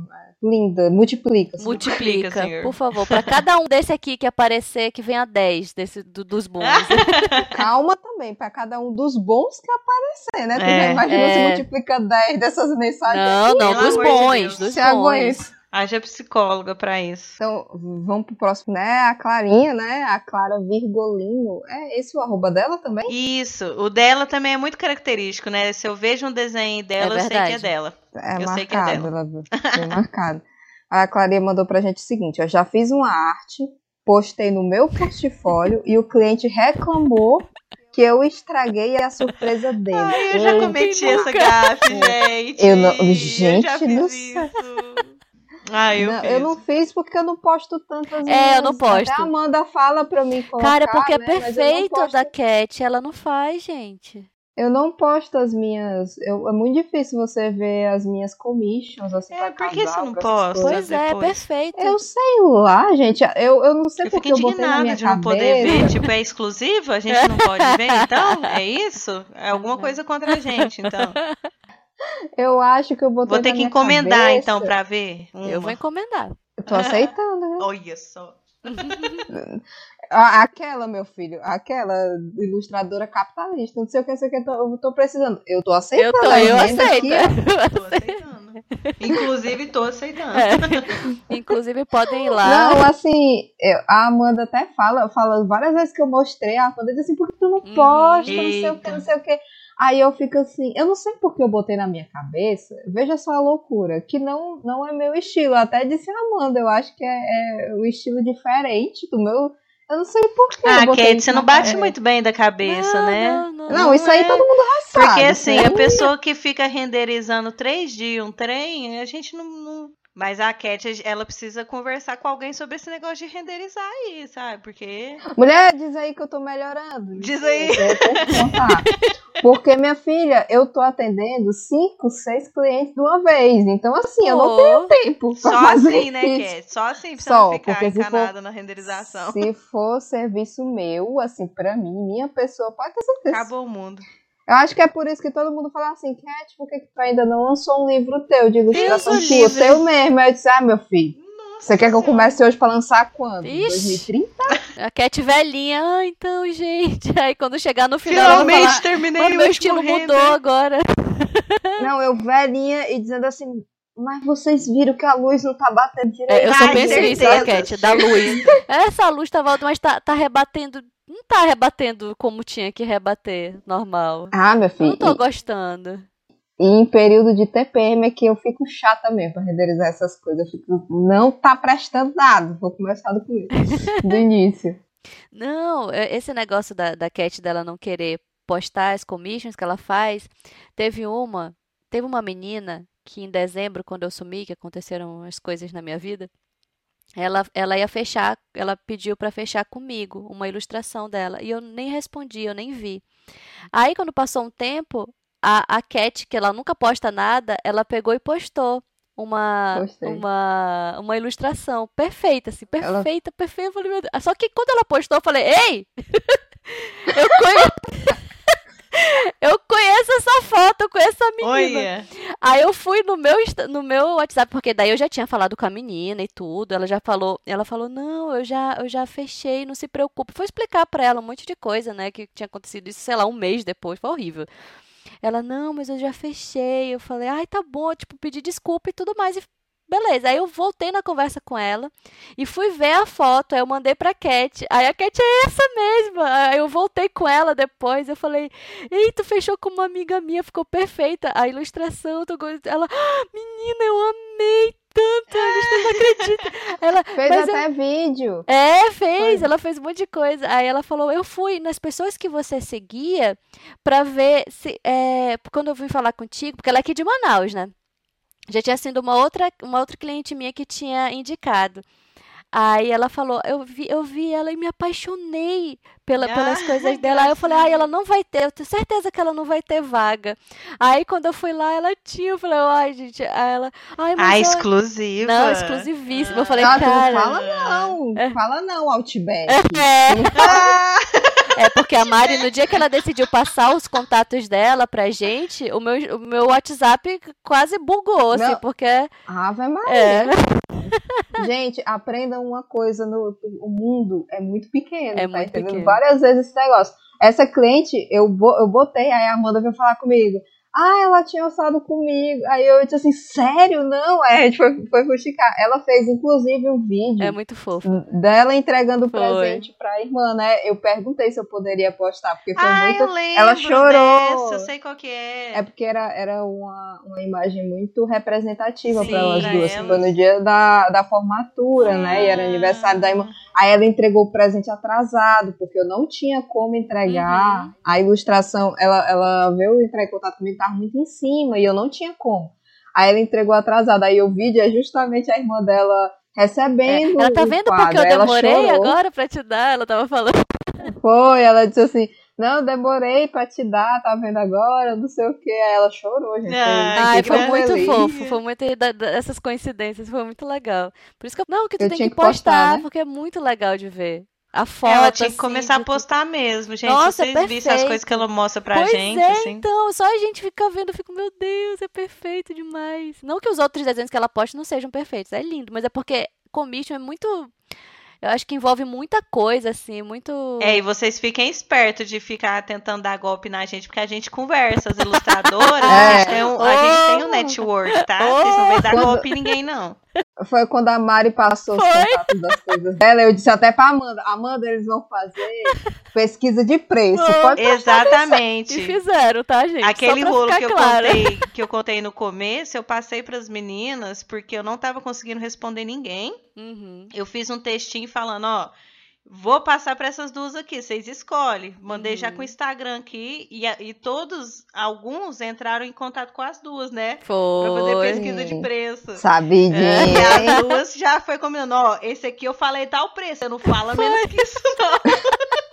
linda. Multiplica. assim. Multiplica, senhor. por favor. Pra cada um desse aqui que aparecer, que venha 10 desse, do- dos bons. *laughs* Calma também, pra cada um dos bons que aparecer, né? Tu É, já imaginou é. se multiplica 10 dessas mensagens? Não, não, Pelo dos de bons, Deus. dos Se aguenta. Haja psicóloga pra isso. Então, vamos pro próximo, né? A Clarinha, né? A Clara Virgolino. É esse o arroba dela também? Isso. O dela também é muito característico, né? Se eu vejo um desenho dela, eu sei que é dela. É Eu sei que é marcado, dela. ela *laughs* marcado. A Clarinha mandou pra gente o seguinte: eu já fiz uma arte, postei no meu portfólio e o cliente reclamou que eu estraguei a surpresa dele. Ai, eu já cometi essa gafe, gente. Eu não- Eu gente já do fiz céu. Ah, eu não, fiz. eu não fiz porque eu não posto tantas É, eu não posto. Até a Amanda fala pra mim colocar, Cara, porque é né, não perfeito posto- da Cat, ela não faz, gente. Eu não posto as minhas. eu- é muito difícil você ver as minhas commissions, assim, É, pra por que você não posta? Pois é, depois. perfeito. Eu sei lá, gente. Eu, eu não sei Eu porque eu botei na minha de não cabeça. poder ver. Tipo, é exclusivo? A gente não pode ver, então? É isso? É alguma *laughs* coisa contra a gente, então. Eu acho que eu botei Vou ter na que minha encomendar, cabeça. então, pra ver. Eu vou uma. encomendar. Eu tô aceitando, né? Olha só. *laughs* Aquela, meu filho, aquela ilustradora capitalista, não sei o que, não sei o que, eu tô- eu tô precisando. Eu tô aceitando. Eu tô, eu aceito. aqui, *laughs* ó. Tô aceitando. Inclusive, tô aceitando. É. *laughs* Inclusive, podem ir lá. Não, assim, eu- a Amanda até fala, fala várias vezes que eu mostrei, a Amanda diz assim, por que tu não Uhum. posta, não sei o que, não sei o que. Aí eu fico assim, eu não sei porque eu botei na minha cabeça, veja só a loucura, que não, não é meu estilo. Eu até disse Amanda, eu acho que é, é um estilo diferente do meu. Eu não sei por que. Ah, eu botei Kate, você não bate cabeça. muito bem da cabeça, não, né? Não, não. Não, isso aí é. todo mundo já sabe. Porque assim, né? a pessoa que fica renderizando três dias um trem, a gente não. Mas a Cat, ela precisa conversar com alguém sobre esse negócio de renderizar aí, sabe? Porque. Mulher, diz aí que eu tô melhorando. Diz aí. Porque, minha filha, eu tô atendendo cinco, seis clientes de uma vez. Então, assim, eu não tenho Pô, tempo pra Só fazer assim, né, isso. Cat? Só assim pra Só, não ficar se for- encanada na renderização. Se for serviço meu, assim, pra mim, minha pessoa, pode ter certeza. Acabou o mundo. Eu acho que é por isso que todo mundo fala assim, Cat, por que, que tu ainda não lançou um livro teu de ilustração Deus o tua, livre. teu mesmo? Aí eu disse, ah, meu filho, você quer que eu comece hoje pra lançar quando? Ixi. 2030? a Cat velhinha. Ah, então, gente. *laughs* Aí quando chegar no final, Finalmente falar, terminei "Mano, o meu estilo render." mudou agora. *laughs* Não, eu velhinha e dizendo assim, mas vocês viram que a luz não tá batendo direito. É, eu só penso isso, certeza, Cat, da luz. *laughs* Essa luz tava alta, mas tá, tá rebatendo. Não tá rebatendo como tinha que rebater, normal. Ah, meu Eu filho, não tô gostando. e, e em período de TPM é que eu fico chata mesmo pra renderizar essas coisas. Eu fico, não tá prestando nada. Vou começar do, *laughs* do início. Não, é- esse negócio da, da Cat dela não querer postar as commissions que ela faz, teve uma, teve uma menina que em dezembro, quando eu sumi, que aconteceram as coisas na minha vida, ela, ela ia fechar, ela pediu para fechar comigo uma ilustração dela, e eu nem respondi, eu nem vi. Aí, quando passou um tempo, a, a Cat, que ela nunca posta nada, ela pegou e postou uma, Gostei. uma, uma ilustração perfeita, assim, Ela- perfeita, perfeita. Eu falei. Só que quando ela postou, eu falei, ei! *laughs* eu conheço. *laughs* Eu conheço essa foto, eu conheço essa menina. Olha. Aí eu fui no meu, no meu WhatsApp, porque daí eu já tinha falado com a menina e tudo. Ela já falou, ela falou: "Não, eu já, eu já fechei, não se preocupe". Foi explicar pra ela um monte de coisa, né, que tinha acontecido isso, sei lá, um mês depois, foi horrível. Ela: "Não, mas eu já fechei". Eu falei: "Ai, tá bom", tipo, pedi desculpa e tudo mais e Beleza, aí eu voltei na conversa com ela e fui ver a foto, aí eu mandei pra Cat. Aí a Cat é essa mesma. Aí eu voltei com ela depois, eu falei: "Ei, tu fechou com uma amiga minha, ficou perfeita a ilustração". tô go-" Ela: "Ah, "Menina, eu amei tanto, a ilustração, não acredito". Ela: Fez Mas eu- até vídeo. é, fez, Foi. ela fez um monte de coisa. Aí ela falou: Eu fui nas pessoas que você seguia pra ver se. É, quando eu vim falar contigo, porque ela é aqui de Manaus, né? Já tinha sido uma outra, uma outra cliente minha que tinha indicado. Aí ela falou, eu vi, eu vi ela e me apaixonei pela, pelas Ah, coisas *laughs* dela. Aí eu falei, ai, gracinha. ela não vai ter, eu tenho certeza que ela não vai ter vaga. Aí quando eu fui lá, ela tinha, eu falei, ai, gente, aí ela, ai, Ah, mas eu... exclusiva. Não, exclusivíssima. Eu falei, Ah, não cara. fala não. Fala não, Outback. *laughs* É. *laughs* É porque a Mari, no dia que ela decidiu passar os contatos dela pra gente, o meu, o meu WhatsApp quase bugou, assim, Não. porque. Ave Maria. É, *laughs* Gente, aprendam uma coisa: no, o mundo é muito pequeno. É tá muito entendendo? pequeno. Várias vezes esse negócio. Essa cliente, eu, eu botei, aí a Amanda veio falar comigo. Ah, ela tinha alçado comigo. Aí eu disse assim, sério? Não, é, a gente foi, foi fuxicar. Ela fez, inclusive, um vídeo é muito fofo. dela entregando o presente pra irmã, né? Eu perguntei se eu poderia postar, porque foi ah, muito. eu lembro Ela chorou. dessa, eu sei qual que é. É porque era, era uma, uma imagem muito representativa Sim, para elas pra duas. elas. Foi no dia da, da formatura, né? E era aniversário da irmã. Aí ela entregou o presente atrasado, porque eu não tinha como entregar Uhum. a ilustração. Ela, ela veio entrar em contato comigo, estava muito em cima, e eu não tinha como. Aí ela entregou atrasada. Aí o vídeo é justamente a irmã dela recebendo. É, ela tá vendo quadro. porque eu Ela demorei agora pra te dar? Ela tava falando. Foi, ela disse assim: Não, demorei pra te dar, tá vendo agora? Não sei o que. Aí ela chorou, gente. Ai, foi gracinha. muito fofo. Foi muito. Essas coincidências foi muito legal. Por isso que eu. Não, que tu Eu tem que postar, postar, né? porque é muito legal de ver. A foto. Ela tinha que assim, começar a de- postar mesmo, gente. Nossa, Se vocês vissem as coisas que ela mostra pra Pois gente, é, assim. então, só a gente fica vendo, eu fico, meu Deus, é perfeito demais. Não que os outros desenhos que ela posta não sejam perfeitos, é lindo, mas é porque Commission é muito. Eu acho que envolve muita coisa, assim, muito. É, e vocês fiquem espertos de ficar tentando dar golpe na gente, porque a gente conversa, as ilustradoras, *laughs* a, gente É. tem um, a gente tem um Oh. network, tá? Vocês não vão dar golpe em ninguém, não. Foi quando a Mari passou os Foi? contatos das coisas dela. Eu disse até pra Amanda: Amanda, eles vão fazer pesquisa de preço. Foi. Pode prestar E Exatamente. fizeram, tá, gente? Aquele rolo que eu, claro. contei, *laughs* que eu contei no começo, eu passei pras meninas, porque eu não tava conseguindo responder ninguém. Uhum. Eu fiz um textinho falando, ó, vou passar para essas duas aqui, vocês escolhem. Mandei já Uhum. com o Instagram aqui e, e todos, alguns entraram em contato com as duas, né? Pra Foi. fazer pesquisa de preço. Sabidinha. E hein? as duas já foi combinando, ó, esse aqui eu falei tal preço, você não fala menos que isso não. *laughs*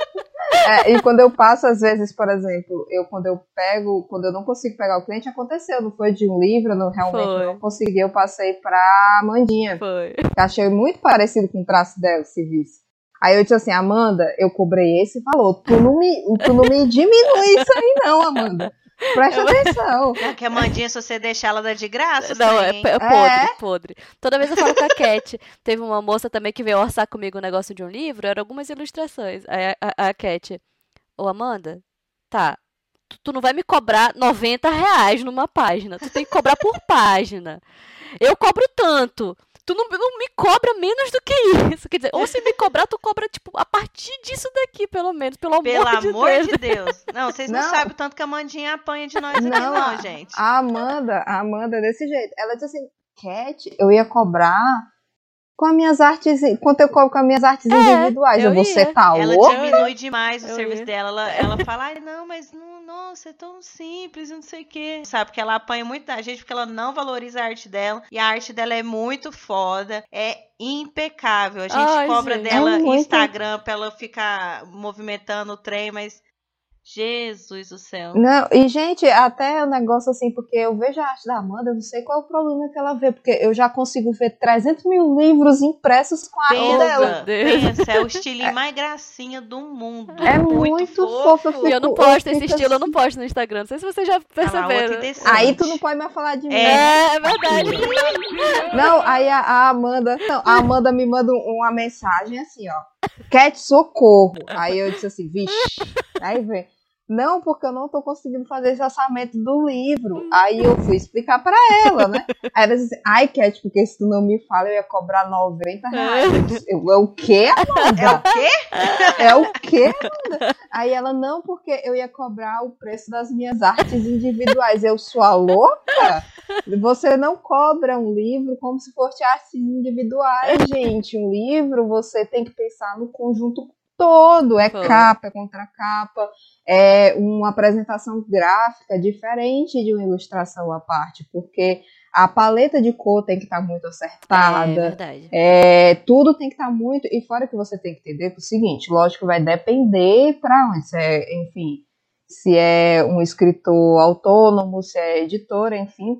É, e quando eu passo, às vezes, por exemplo, eu quando eu pego, quando eu não consigo pegar o cliente, aconteceu, não foi de um livro, eu não, realmente Foi. não consegui, eu passei pra Amandinha. Foi. achei muito parecido com o traço dela, o serviço. Aí eu disse assim, Amanda, eu cobrei esse valor. Tu não me, tu não me diminui isso aí, não, Amanda. Presta atenção. *laughs* Não, que a Mandinha, se você deixar ela dá de graça, Não, é, é podre, podre. Toda vez eu falo com a Cat. *laughs* Teve uma moça também que veio orçar comigo um negócio de um livro, eram algumas ilustrações. Aí a, a, a Cat, ô Amanda, tá, tu, tu não vai me cobrar 90 reais numa página, tu tem que cobrar por *laughs* página. Eu cobro tanto. Tu não, não me cobra menos do que isso. Quer dizer, ou se me cobrar, tu cobra, tipo, a partir disso daqui, pelo menos. Pelo, Pelo amor de amor Deus. de Deus. Não, vocês não, Não. sabem o tanto que a Mandinha apanha de nós aqui, Não, não, gente. A Amanda, a Amanda é desse jeito. Ela disse assim, Cat, eu ia cobrar com as minhas artes, quanto eu cobro com as minhas artes É, individuais. eu Eu, você ia. tá Ela diminui demais o Eu serviço ia. dela. Ela, ela fala, ai, não, mas não, nossa, é tão simples, não sei o quê. Sabe, porque ela apanha muito da gente, porque ela não valoriza a arte dela. E a arte dela é muito foda, é impecável. A gente Ai, cobra gente. dela É muito. Instagram pra ela ficar movimentando o trem, mas. Jesus do céu. Não, e gente, até o negócio assim, porque eu vejo a arte da Amanda, eu não sei qual é o problema que ela vê, porque eu já consigo ver 300 mil livros impressos com a arte dela. Pensa, é o estilinho mais gracinha do mundo. É muito, fofo. eu E eu não posto eu esse estilo, eu assim. não posto no Instagram. Não sei se vocês já lá, perceberam. Aí tu não pode mais falar de mim. É. É, é verdade. *laughs* Não, aí a, a Amanda. Não, a Amanda me manda um- uma mensagem assim, ó. Cat socorro. Aí eu disse assim, vixe. Aí vem. Não, porque eu não tô conseguindo fazer esse orçamento do livro. Aí eu fui explicar pra ela, né? *laughs* Aí ela disse assim, ai, Cat, porque se tu não me fala, eu ia cobrar 90 reais. Eu é o quê, Amanda? É o quê? *laughs* É o quê? Amanda? Aí ela, não, porque eu ia cobrar o preço das minhas artes individuais. Eu sou a louca? Você não cobra um livro como se fosse artes individuais, gente. Um livro você tem que pensar no conjunto todo. É Foi. capa, é contracapa, é uma apresentação gráfica diferente de uma ilustração à parte, porque a paleta de cor tem que estar muito É acertada. verdade. É, tudo tem que estar muito. E fora que você tem que entender é o seguinte, lógico, vai depender para onde. Se é, enfim, se é um escritor autônomo, se é editora, enfim.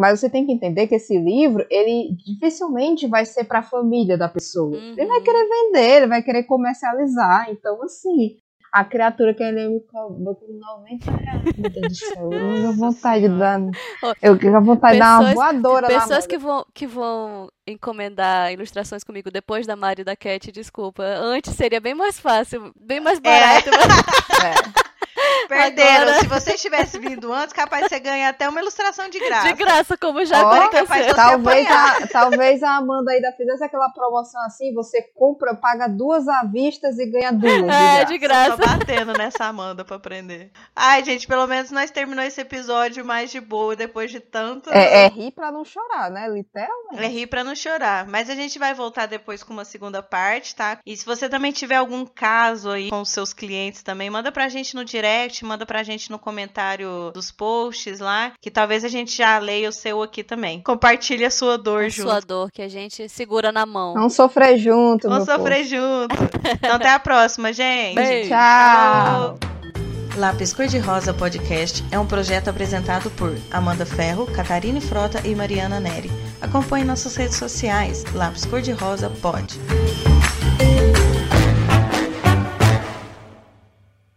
Mas você tem que entender que esse livro, ele dificilmente vai ser para a família da pessoa. Uhum. Ele vai querer vender, ele vai querer comercializar. Então, assim, a criatura que ele me cobrou por 90 reais. Meu Deus do céu, eu vontade de dar. Eu tenho vontade de dar uma voadora Pessoas que vão, que vão encomendar ilustrações comigo depois da Mari e da Cat, desculpa. Antes seria bem mais fácil, bem mais barato. mas- *laughs* É. Perderam. Agora- Se você tivesse vindo antes, capaz de você ganhar até uma ilustração de graça. De graça, como já aconteceu. de- Talvez a, talvez a Amanda ainda fizesse aquela promoção assim, você compra, paga duas à vista e ganha duas. É, de de graça. Tô graça. batendo nessa Amanda pra aprender. Ai, gente, pelo menos nós terminou esse episódio mais de boa depois de tanto. É, é rir pra não chorar, né? Literalmente. É rir pra não chorar. Mas a gente vai voltar depois com uma segunda parte, tá? E se você também tiver algum caso aí com os seus clientes também, manda pra gente no direct, manda pra gente no comentário dos posts lá, que talvez a gente já leia o seu aqui também. Compartilhe a sua dor a junto. sua dor que a gente segura na mão. Vamos sofrer junto, Vamos sofrer junto. Então até a próxima, gente. Beijo. povo. Tchau. Lápis Cor-de-Rosa Podcast é um projeto apresentado por Amanda Ferro, Catarine Frota e Mariana Neri. Acompanhe nossas redes sociais, Lápis Cor-de-Rosa Pod.